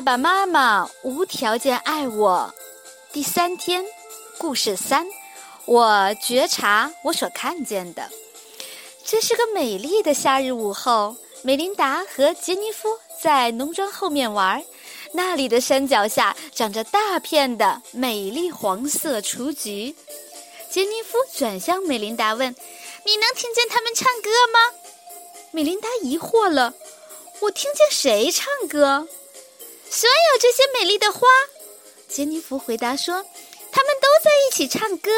爸爸妈妈无条件爱我。第三天，故事三，我觉察我所看见的。这是个美丽的夏日午后，美琳达和杰尼夫在农庄后面玩。那里的山脚下长着大片的美丽黄色雏菊。杰尼夫转向美琳达问：“你能听见他们唱歌吗？”美琳达疑惑了：“我听见谁唱歌？”所有这些美丽的花，杰尼弗回答说：“他们都在一起唱歌。”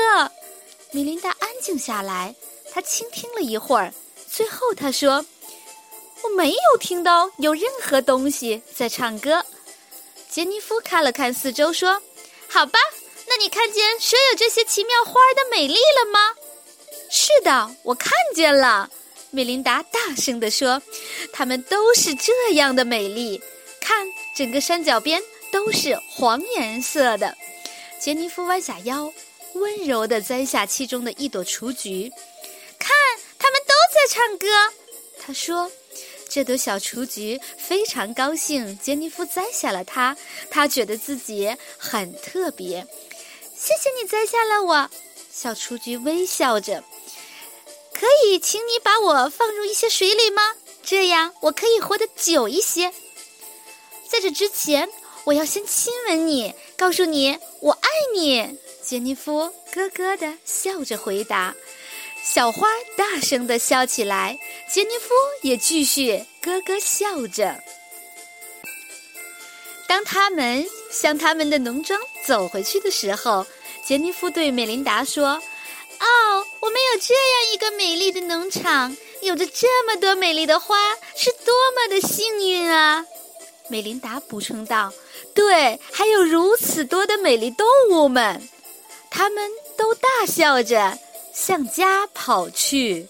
米琳达安静下来，她倾听了一会儿，最后她说：“我没有听到有任何东西在唱歌。”杰尼弗看了看四周，说：“好吧，那你看见所有这些奇妙花儿的美丽了吗？”“是的，我看见了。”米琳达大声地说：“它们都是这样的美丽。”整个山脚边都是黄颜色的。杰尼夫弯下腰，温柔地摘下其中的一朵雏菊。看，他们都在唱歌。他说：“这朵小雏菊非常高兴。”杰尼夫摘下了它，他觉得自己很特别。谢谢你摘下了我，小雏菊微笑着。可以请你把我放入一些水里吗？这样我可以活得久一些。在这之前，我要先亲吻你，告诉你我爱你。杰尼夫咯咯的笑着回答。小花大声的笑起来，杰尼夫也继续咯咯笑着。当他们向他们的农庄走回去的时候，杰尼夫对美琳达说：“哦，我们有这样一个美丽的农场，有着这么多美丽的花，是多么的幸运啊！”美琳达补充道：“对，还有如此多的美丽动物们，他们都大笑着向家跑去。”